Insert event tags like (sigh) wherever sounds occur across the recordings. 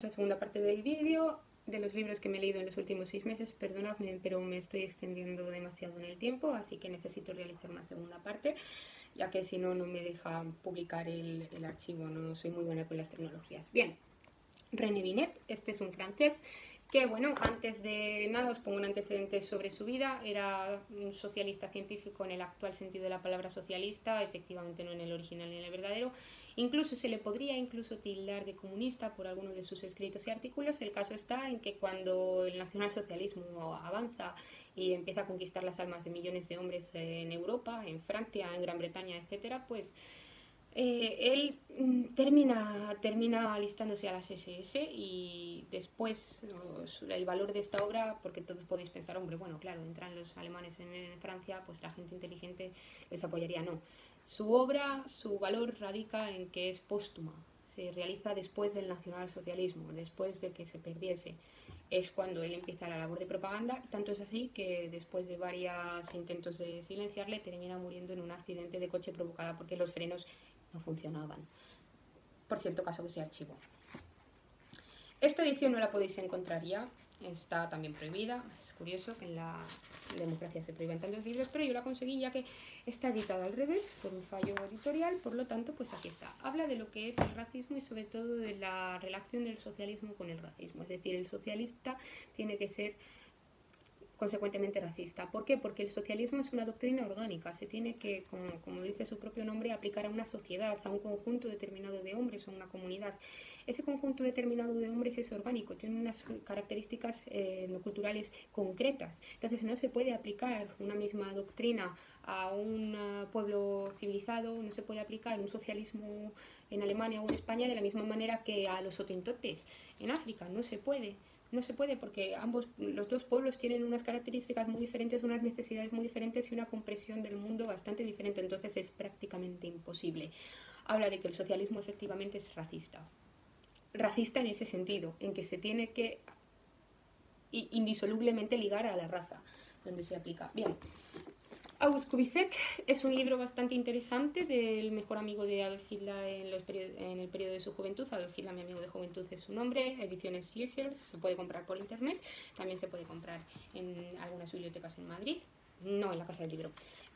la segunda parte del vídeo de los libros que me he leído en los últimos seis meses. Perdonadme, pero me estoy extendiendo demasiado en el tiempo, así que necesito realizar una segunda parte, ya que si no, no me deja publicar el, el archivo. No soy muy buena con las tecnologías. Bien, René Binet, este es un francés que bueno, antes de nada os pongo un antecedente sobre su vida, era un socialista científico en el actual sentido de la palabra socialista, efectivamente no en el original ni en el verdadero, incluso se le podría incluso tildar de comunista por algunos de sus escritos y artículos, el caso está en que cuando el nacionalsocialismo avanza y empieza a conquistar las almas de millones de hombres en Europa, en Francia, en Gran Bretaña, etcétera, pues eh, él mm, termina, termina alistándose a las SS y después el valor de esta obra, porque todos podéis pensar, hombre, bueno, claro, entran los alemanes en, Francia, pues la gente inteligente les apoyaría. No, su obra, su valor radica en que es póstuma, se realiza después del nacionalsocialismo, después de que se perdiese. Es cuando él empieza la labor de propaganda, tanto es así que después de varios intentos de silenciarle, termina muriendo en un accidente de coche provocada porque los frenos no funcionaban. Por cierto, caso que se archivó. Esta edición no la podéis encontrar ya, está también prohibida. Es curioso que en la democracia se prohíban tantos libros, pero yo la conseguí ya que está editada al revés por un fallo editorial, por lo tanto, pues aquí está. Habla de lo que es el racismo y sobre todo de la relación del socialismo con el racismo. Es decir, el socialista tiene que ser consecuentemente racista. ¿Por qué? Porque el socialismo es una doctrina orgánica, se tiene que, como, dice su propio nombre, aplicar a una sociedad, a un conjunto determinado de hombres o a una comunidad. Ese conjunto determinado de hombres es orgánico, tiene unas características eh, culturales concretas. Entonces no se puede aplicar una misma doctrina a un eh, pueblo civilizado, no se puede aplicar un socialismo en Alemania o en España de la misma manera que a los otentotes en África, no se puede. No se puede porque ambos, los dos pueblos tienen unas características muy diferentes, unas necesidades muy diferentes y una compresión del mundo bastante diferente, entonces es prácticamente imposible. Habla de que el socialismo efectivamente es racista. Racista en ese sentido, en que se tiene que indisolublemente ligar a la raza, donde se aplica. Bien, August Kubicek es un libro bastante interesante del mejor amigo de Adolf Hitler en, el periodo de su juventud. Adolf Hitler, mi amigo de juventud, es su nombre. Ediciones Siegers, se puede comprar por internet. También se puede comprar en algunas bibliotecas en Madrid, no en la Casa del Libro.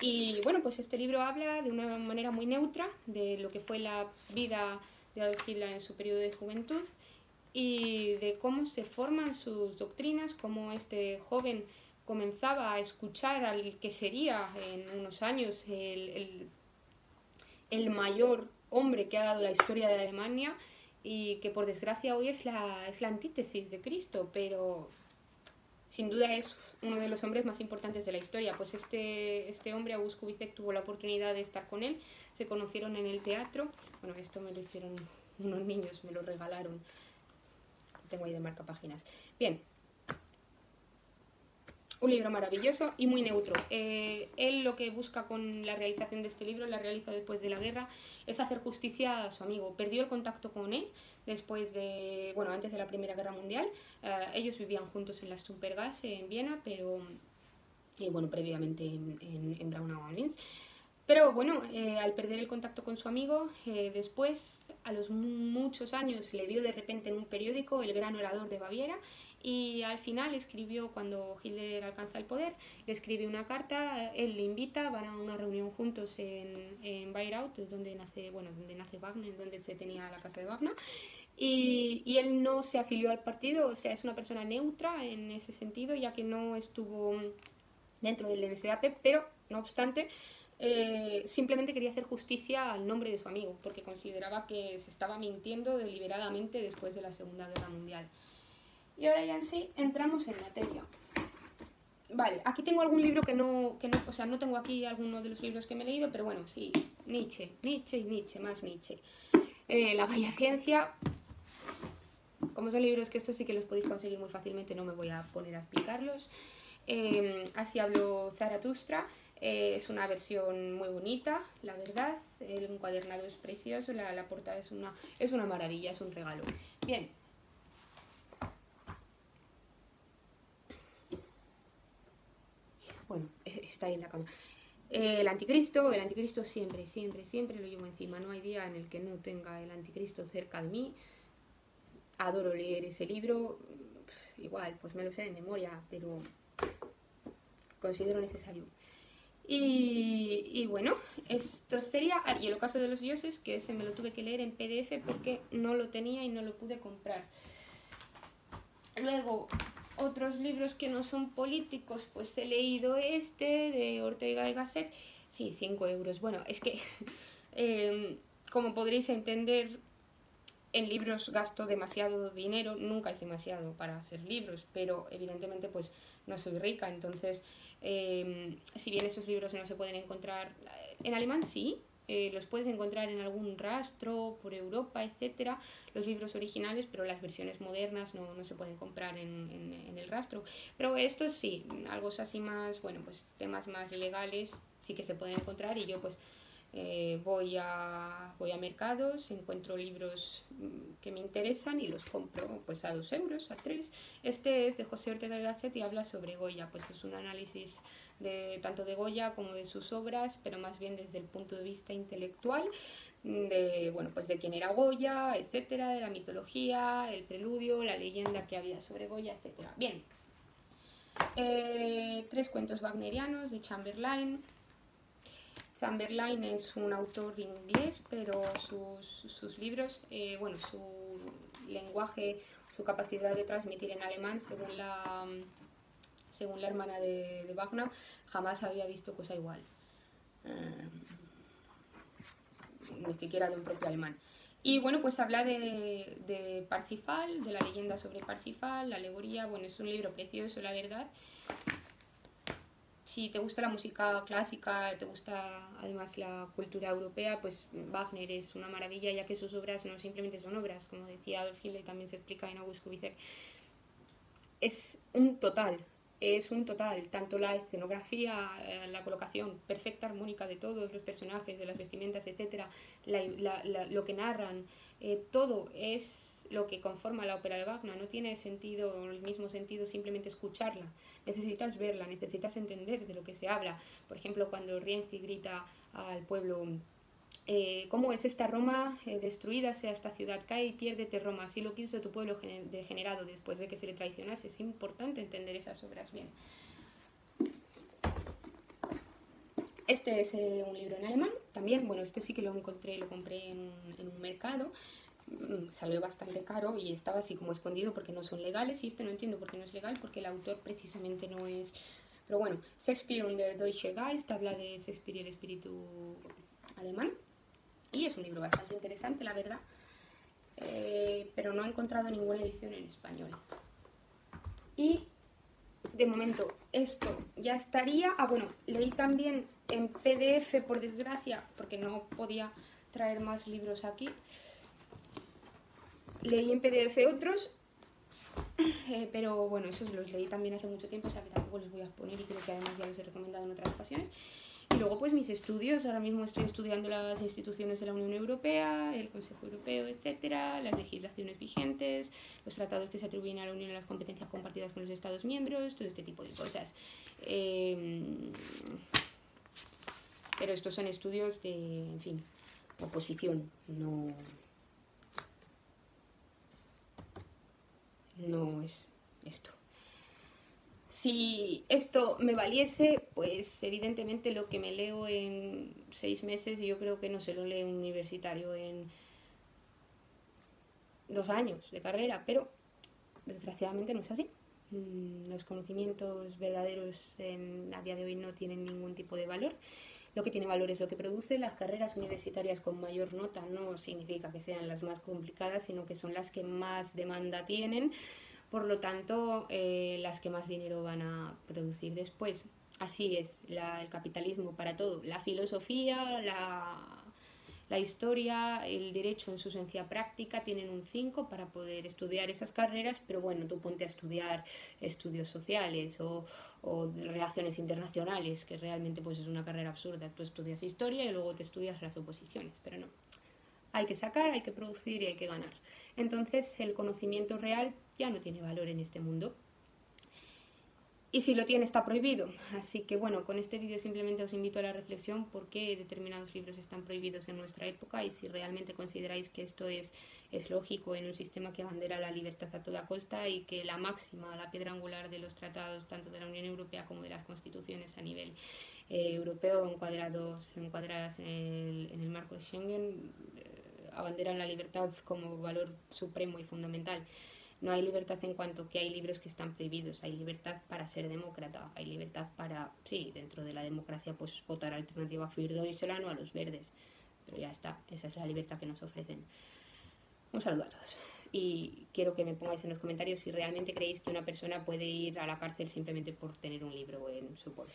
Y bueno, pues este libro habla de una manera muy neutra de lo que fue la vida de Adolf Hitler en su periodo de juventud y de cómo se forman sus doctrinas, cómo este joven comenzaba a escuchar al que sería en unos años el, el, mayor hombre que ha dado la historia de Alemania y que por desgracia hoy es la, es la antítesis de Cristo, pero sin duda es uno de los hombres más importantes de la historia. Pues este, este hombre, August Kubicek, tuvo la oportunidad de estar con él, se conocieron en el teatro, bueno, esto me lo hicieron unos niños, me lo regalaron, tengo ahí de marca páginas. Bien, un libro maravilloso y muy neutro. Eh, él lo que busca con la realización de este libro, la realiza después de la guerra, es hacer justicia a su amigo. Perdió el contacto con él después de, bueno, antes de la Primera Guerra Mundial. Eh, ellos vivían juntos en la Stumpergasse en Viena, pero, y bueno, previamente en, en, en Braunau Pero bueno, eh, al perder el contacto con su amigo, después, a los muchos años, le vio de repente en un periódico El Gran Orador de Baviera y al final escribió, cuando Hitler alcanza el poder, escribe una carta, él le invita, van a una reunión juntos en, en Bayreuth, donde nace, bueno, donde nace Wagner, donde se tenía la casa de Wagner, y, y, él no se afilió al partido, o sea, es una persona neutra en ese sentido, ya que no estuvo dentro del NSDAP, pero no obstante, eh, simplemente quería hacer justicia al nombre de su amigo, porque consideraba que se estaba mintiendo deliberadamente después de la Segunda Guerra Mundial. Y ahora ya en sí entramos en materia. Vale, aquí tengo algún libro que no, que no, o sea, no tengo aquí alguno de los libros que me he leído, pero bueno, sí, Nietzsche, Nietzsche y Nietzsche, más Nietzsche. Eh, la Vaya Ciencia, como son libros que estos sí que los podéis conseguir muy fácilmente, no me voy a poner a explicarlos. Eh, así hablo Zaratustra, eh, es una versión muy bonita, la verdad, el encuadernado es precioso, la, la portada es una, es una maravilla, es un regalo. Bien, bueno, e-, está ahí en la cama. El anticristo, el anticristo siempre, siempre, siempre lo llevo encima. No hay día en el que no tenga el anticristo cerca de mí. adoro leer ese libro, igual, pues me lo sé de memoria, pero considero necesario. Y, bueno, esto sería, ah, y el ocaso de los dioses, que ese me lo tuve que leer en PDF porque no lo tenía y no lo pude comprar. Luego, otros libros que no son políticos, pues he leído este de Ortega y Gasset, sí, 5 euros. Bueno, es que, (laughs) em, como podréis entender, en libros gasto demasiado dinero, nunca es demasiado para hacer libros, pero evidentemente pues no soy rica, entonces Em, si bien esos libros no se pueden encontrar en alemán, sí, eh, los puedes encontrar en algún rastro por Europa, etcétera, los libros originales, pero las versiones modernas no, no se pueden comprar en, en, el rastro. Pero estos sí, algo así más, bueno, pues temas más legales sí que se pueden encontrar y yo pues eh, voy, a, voy a mercados, encuentro libros mm, que me interesan y los compro pues a dos euros, a tres. Este es de José Ortega Gasset y habla sobre Goya, pues es un análisis de, tanto de Goya como de sus obras, pero más bien desde el punto de vista intelectual de, bueno, pues de quién era Goya, etcétera, de la mitología, el preludio, la leyenda que había sobre Goya, etcétera. Bien, eh, tres cuentos wagnerianos de Chamberlain, Chamberlain es un autor inglés, pero sus, libros, eh, bueno, su lenguaje, su capacidad de transmitir en alemán, según la, según la hermana de, Wagner, jamás había visto cosa igual. Eh, ni siquiera de un propio alemán. Y bueno, pues habla de, de Parsifal, de la leyenda sobre Parsifal, la alegoría. Bueno, es un libro precioso, la verdad si te gusta la música clásica, te gusta además la cultura europea, pues Wagner es una maravilla, ya que sus obras no simplemente son obras, como decía Adolf Hitler, también se explica en August Kubitschek. Es un total, es un total, tanto la escenografía, eh, la colocación perfecta, armónica de todos los personajes, de las vestimentas, etcétera, lo que narran, eh, todo es lo que conforma la ópera de Wagner. No tiene sentido, el mismo sentido simplemente escucharla. Necesitas verla, necesitas entender de lo que se habla. Por ejemplo, cuando Rienzi grita al pueblo eh, ¿Cómo es esta Roma eh, destruida? Sea esta ciudad cae y piérdete Roma. Así lo quiso tu pueblo degenerado después de que se le traicionase. Es importante entender esas obras bien. Este es eh, un libro en alemán. También, bueno, este sí que lo encontré, lo compré en un mercado. Mm, salió bastante caro y estaba así como escondido porque no son legales y este no entiendo por qué no es legal porque el autor precisamente no es... Pero bueno, Shakespeare under Deutsche Geist habla de Shakespeare y el espíritu alemán es un libro bastante interesante, la verdad, eh, pero no he encontrado ninguna edición en español. Y de momento esto ya estaría. Ah, bueno, leí también en PDF, por desgracia, porque no podía traer más libros aquí leí en PDF otros, (coughs) eh, pero bueno, esos los leí también hace mucho tiempo, o sea que tampoco los voy a poner y creo que además ya los he recomendado en otras ocasiones. Y luego pues mis estudios, ahora mismo estoy estudiando las instituciones de la Unión Europea, el Consejo Europeo, etcétera, las legislaciones vigentes, los tratados que se atribuyen a la Unión y las competencias compartidas con los Estados miembros, todo este tipo de cosas. Em, pero estos son estudios de, en fin, oposición, no, no es esto. Si esto me valiese, pues evidentemente lo que me leo en seis meses, yo creo que no se lo lee un universitario en dos años de carrera, pero desgraciadamente no es así. Mm, los conocimientos verdaderos a día de hoy no tienen ningún tipo de valor lo que tiene valor es lo que produce. Las carreras universitarias con mayor nota no significa que sean las más complicadas, sino que son las que más demanda tienen, por lo tanto, eh, las que más dinero van a producir después. Así es el capitalismo para todo. La filosofía, la la historia, el derecho en su esencia práctica tienen un 5 para poder estudiar esas carreras, pero bueno, tú ponte a estudiar estudios sociales o, o relaciones internacionales, que realmente pues es una carrera absurda. Tú estudias historia y luego te estudias las oposiciones, pero no. Hay que sacar, hay que producir y hay que ganar. Entonces el conocimiento real ya no tiene valor en este mundo. y si lo tiene está prohibido. Así que bueno, con este vídeo simplemente os invito a la reflexión por qué determinados libros están prohibidos en nuestra época y si realmente consideráis que esto es, es lógico en un sistema que bandera la libertad a toda costa y que la máxima, la piedra angular de los tratados tanto de la Unión Europea como de las constituciones a nivel eh, europeo encuadrados, encuadradas en el, en el marco de Schengen abanderan la libertad como valor supremo y fundamental. No hay libertad en cuanto que hay libros que están prohibidos, hay libertad para ser demócrata, hay libertad para, sí, dentro de la democracia, pues votar alternativa a Firdo y Solano a los verdes. Pero ya está, esa es la libertad que nos ofrecen. Un saludo a todos. Y quiero que me pongáis en los comentarios si realmente creéis que una persona puede ir a la cárcel simplemente por tener un libro en su poder.